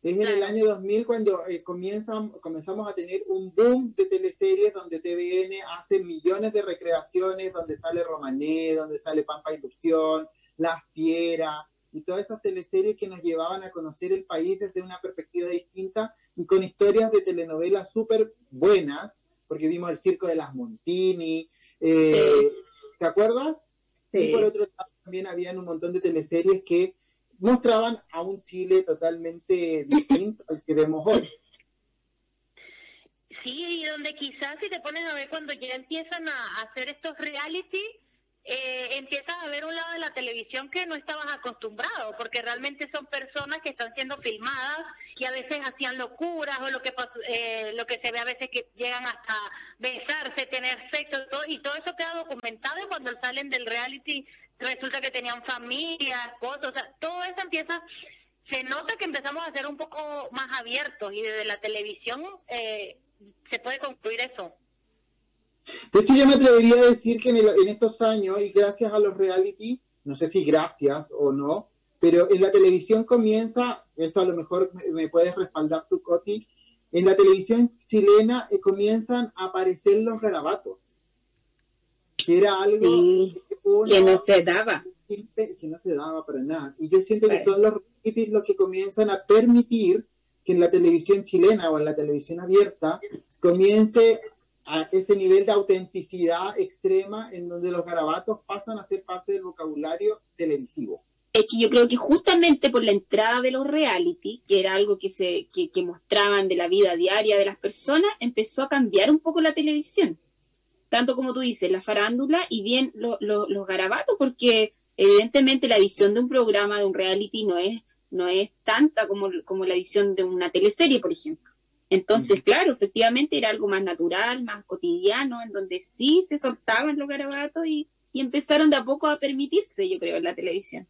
Es en el año 2000 cuando eh, comienzan, comenzamos a tener un boom de teleseries donde TVN hace millones de recreaciones, donde sale Romané, donde sale Pampa Ilusión, La Fiera, y todas esas teleseries que nos llevaban a conocer el país desde una perspectiva distinta y con historias de telenovelas súper buenas, porque vimos el Circo de las Montini, eh, ¿te acuerdas? Y por otro lado también habían un montón de teleseries que mostraban a un Chile totalmente distinto al que vemos hoy. Sí, y donde quizás si te pones a ver cuando ya empiezan a hacer estos reality, eh, empiezas a ver un lado de la televisión que no estabas acostumbrado, porque realmente son personas que están siendo filmadas y a veces hacían locuras o lo que eh, lo que se ve a veces que llegan hasta besarse, tener sexo todo, y todo eso queda documentado y cuando salen del reality resulta que tenían familias, cosas, o sea, todo eso empieza se nota que empezamos a ser un poco más abiertos y desde la televisión eh, se puede concluir eso. De hecho, yo me atrevería a decir que en, el- en estos años, y gracias a los reality, no sé si gracias o no, pero en la televisión comienza, esto a lo mejor me, me puedes respaldar tú, Coti, en la televisión chilena eh, comienzan a aparecer los garabatos, que era algo Sí, que uno- que no se daba. que no se daba para nada. Y yo siento que son los realities los que comienzan a permitir que en la televisión chilena o en la televisión abierta comience a este nivel de autenticidad extrema en donde los garabatos pasan a ser parte del vocabulario televisivo. Es que yo creo que justamente por la entrada de los reality, que era algo que se que, que mostraban de la vida diaria de las personas, empezó a cambiar un poco la televisión. Tanto como tú dices, la farándula y bien lo- lo- los garabatos, porque evidentemente la edición de un programa, de un reality, no es, no es tanta como, como la edición de una teleserie, por ejemplo. Entonces, claro, efectivamente era algo más natural, más cotidiano, en donde sí se soltaban los garabatos y, y empezaron de a poco a permitirse, yo creo, en la televisión.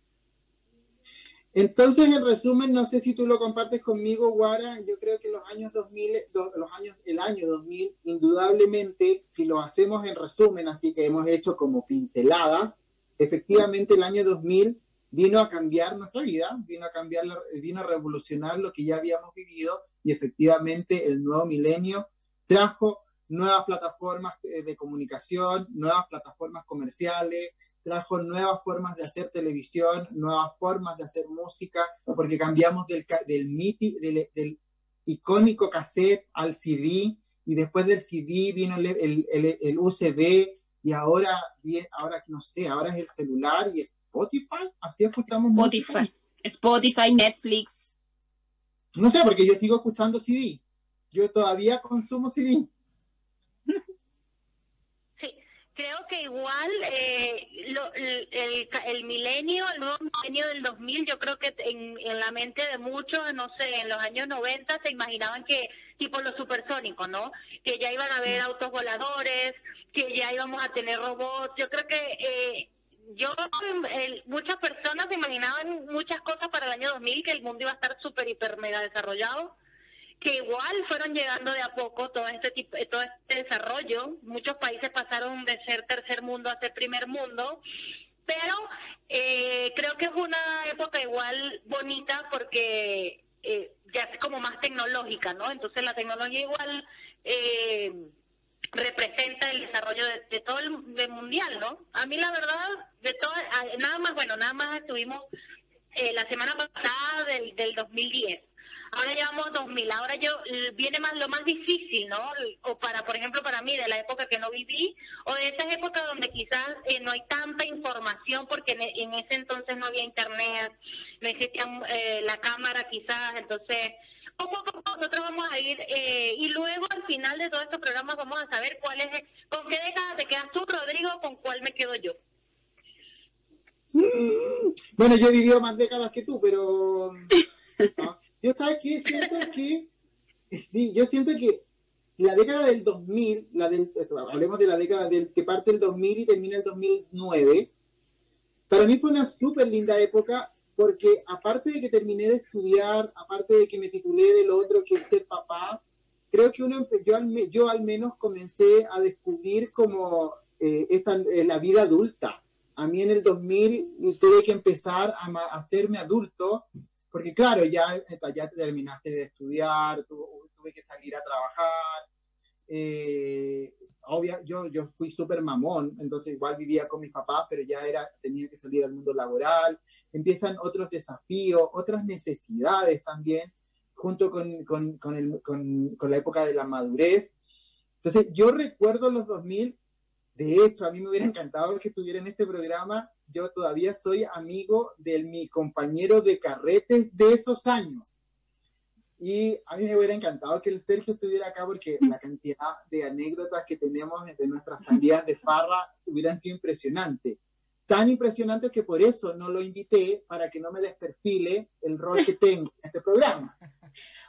Entonces, en resumen, no sé si tú lo compartes conmigo, Guara, yo creo que los años 2000, do- los años, el año 2000, indudablemente, si lo hacemos en resumen, así que hemos hecho como pinceladas, efectivamente el año 2000 vino a cambiar nuestra vida, vino a cambiar, vino a revolucionar lo que ya habíamos vivido y efectivamente el nuevo milenio trajo nuevas plataformas eh, de comunicación, nuevas plataformas comerciales, trajo nuevas formas de hacer televisión, nuevas formas de hacer música, porque cambiamos del, del, del, del icónico cassette al CD, y después del CD vino el, el, el- el y ahora, ahora no sé, ahora es el celular y Spotify, así escuchamos música. Spotify, Spotify, Netflix. No sé, porque yo sigo escuchando CD, yo todavía consumo CD. Sí, creo que igual eh, lo- el, el, el milenio, el nuevo milenio del 2000, yo creo que en, en la mente de muchos, no sé, en los años 90 se imaginaban que tipo los supersónicos, ¿no? Que ya iban a haber autos voladores, que ya íbamos a tener robots. Yo creo que eh, yo, muchas personas se imaginaban muchas cosas para el año 2000, que el mundo iba a estar súper, hiper, mega desarrollado que igual fueron llegando de a poco todo este tipo, todo este desarrollo. Muchos países pasaron de ser tercer mundo a ser primer mundo, Pero eh, creo que es una época igual bonita porque eh, ya es como más tecnológica, ¿no? Entonces la tecnología igual eh, representa el desarrollo de, todo el del mundial, ¿no? A mí la verdad, de todo, nada más, bueno, nada más estuvimos eh, la semana pasada del, del 2010 ahora llevamos 2000, ahora yo viene más lo más difícil, ¿no? O para, por ejemplo, para mí, de la época que no viví, o de esas épocas donde quizás eh, no hay tanta información, porque en, ese entonces no había internet, no existía eh, la cámara quizás, entonces poco a poco nosotros vamos a ir eh, y luego al final de todo este programa vamos a saber cuál es, con qué década te quedas tú, Rodrigo, con cuál me quedo yo. Mm. Bueno, yo he vivido más décadas que tú, pero Yo sabes que siento que, sí, yo siento que la década del 2000, la del, hablemos de la década del, que parte el 2000 y termina el 2009, para mí fue una súper linda época porque aparte de que terminé de estudiar, aparte de que me titulé de lo otro que es ser papá, creo que uno, yo, al, yo al menos comencé a descubrir como eh, esta, eh, la vida adulta. A mí en el 2000 tuve que empezar a, a hacerme adulto porque claro, ya, ya terminaste de estudiar, tuve que salir a trabajar. Eh, obvia, yo, yo fui súper mamón, entonces igual vivía con mis papás, pero ya era, tenía que salir al mundo laboral. Empiezan otros desafíos, otras necesidades también, junto con, con, con, el, con, la época de la madurez. Entonces, yo recuerdo los 2000 de hecho, a mí me hubiera encantado que estuviera en este programa. Yo todavía soy amigo de mi compañero de carretes de esos años. Y a mí me hubiera encantado que el Sergio estuviera acá porque la cantidad de anécdotas que tenemos de nuestras salidas de farra hubieran sido impresionantes. Tan impresionantes que por eso no lo invité para que no me desperfile el rol que tengo en este programa.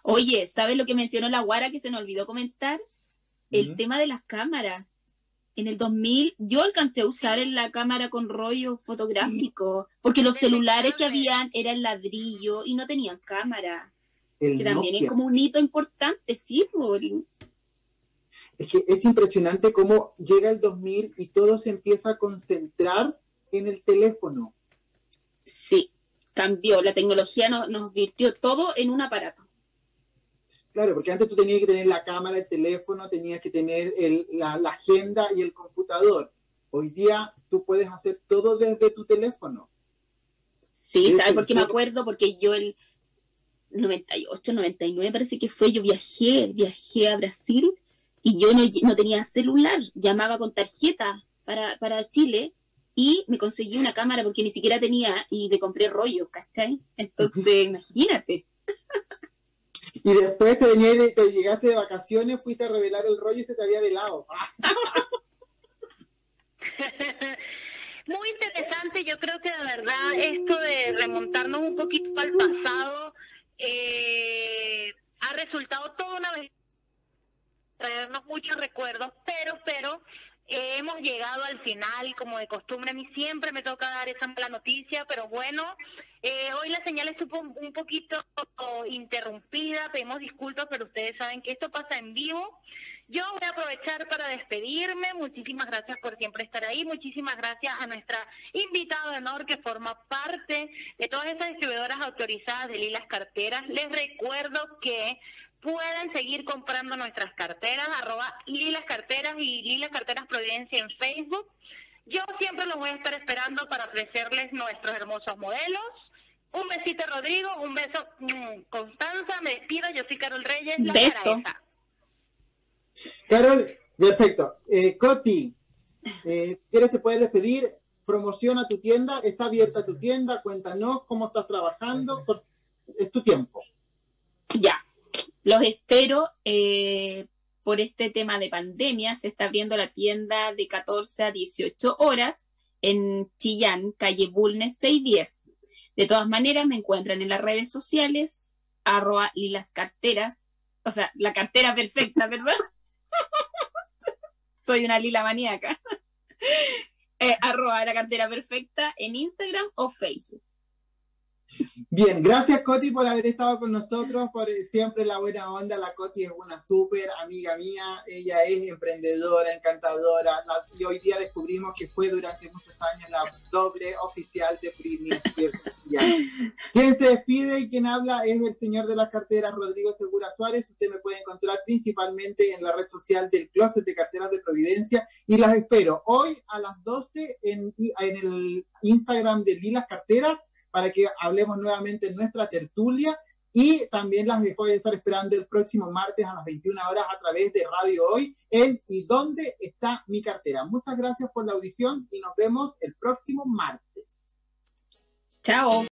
Oye, ¿sabes lo que mencionó la Guara que se nos olvidó comentar? El tema de las cámaras en el 2000 yo alcancé a usar en la cámara con rollo fotográfico, porque los celulares que habían eran ladrillo y no tenían cámara. que también es como un hito importante, sí. Por... Es que es impresionante cómo llega el 2000 y todo se empieza a concentrar en el teléfono. Sí, cambió, la tecnología nos, nos virtió todo en un aparato. Claro, porque antes tú tenías que tener la cámara, el teléfono, tenías que tener la, agenda y el computador. Hoy día tú puedes hacer todo desde tu teléfono. Sí, ¿sabes por qué me acuerdo? Porque yo el 98, 99 parece que fue, yo viajé, viajé a Brasil y yo no, tenía celular, llamaba con tarjeta para, para Chile y me conseguí una cámara porque ni siquiera tenía y le compré rollo, ¿cachai? Entonces, imagínate. Y después te, venía, te llegaste de vacaciones, fuiste a revelar el rollo y se te había velado. Muy interesante, yo creo que de verdad esto de remontarnos un poquito al pasado eh, ha resultado toda una vez traernos muchos recuerdos, pero, pero hemos llegado al final, como de costumbre, a mí siempre me toca dar esa mala noticia, pero bueno, eh, hoy la señal estuvo un poquito interrumpida, pedimos disculpas, pero ustedes saben que esto pasa en vivo. Yo voy a aprovechar para despedirme. Muchísimas gracias por siempre estar ahí. Muchísimas gracias a nuestra invitada de honor que forma parte de todas esas distribuidoras autorizadas de Lilas Carteras. Les recuerdo que pueden seguir comprando nuestras carteras, arroba Lilas Carteras y Lilas Carteras Providencia en Facebook. Yo siempre los voy a estar esperando para ofrecerles nuestros hermosos modelos. Un besito, Rodrigo. Un beso, mm, Constanza. Me despido. Yo soy Carol Reyes. La beso. Carol, perfecto. Eh, Coti, eh, ¿quieres te puedes despedir? Promociona tu tienda. Está abierta tu tienda. Cuéntanos cómo estás trabajando. Es tu tiempo. Ya. Los espero. Eh, por este tema de pandemia, se está abriendo la tienda de 14 a 18 horas en Chillán, calle Bulnes 610. De todas maneras, me encuentran en las redes sociales, arroba y las carteras, o sea, la cartera perfecta, ¿verdad? Soy una lila maníaca. Eh, arroba la cartera perfecta en Instagram o Facebook. Bien, gracias Coti por haber estado con nosotros, por siempre la buena onda. La Coti es una súper amiga mía, ella es emprendedora, encantadora, y hoy día descubrimos que fue durante muchos años la doble oficial de Britney Spears. Quien se despide y quien habla es el señor de las carteras, Rodrigo Segura Suárez. Usted me puede encontrar principalmente en la red social del Closet de Carteras de Providencia y las espero hoy a las 12 en, en el Instagram de Lilas Carteras para que hablemos nuevamente en nuestra tertulia y también las voy a estar esperando el próximo martes a las 21 horas a través de Radio Hoy en ¿Y dónde está mi cartera? Muchas gracias por la audición y nos vemos el próximo martes. Chao.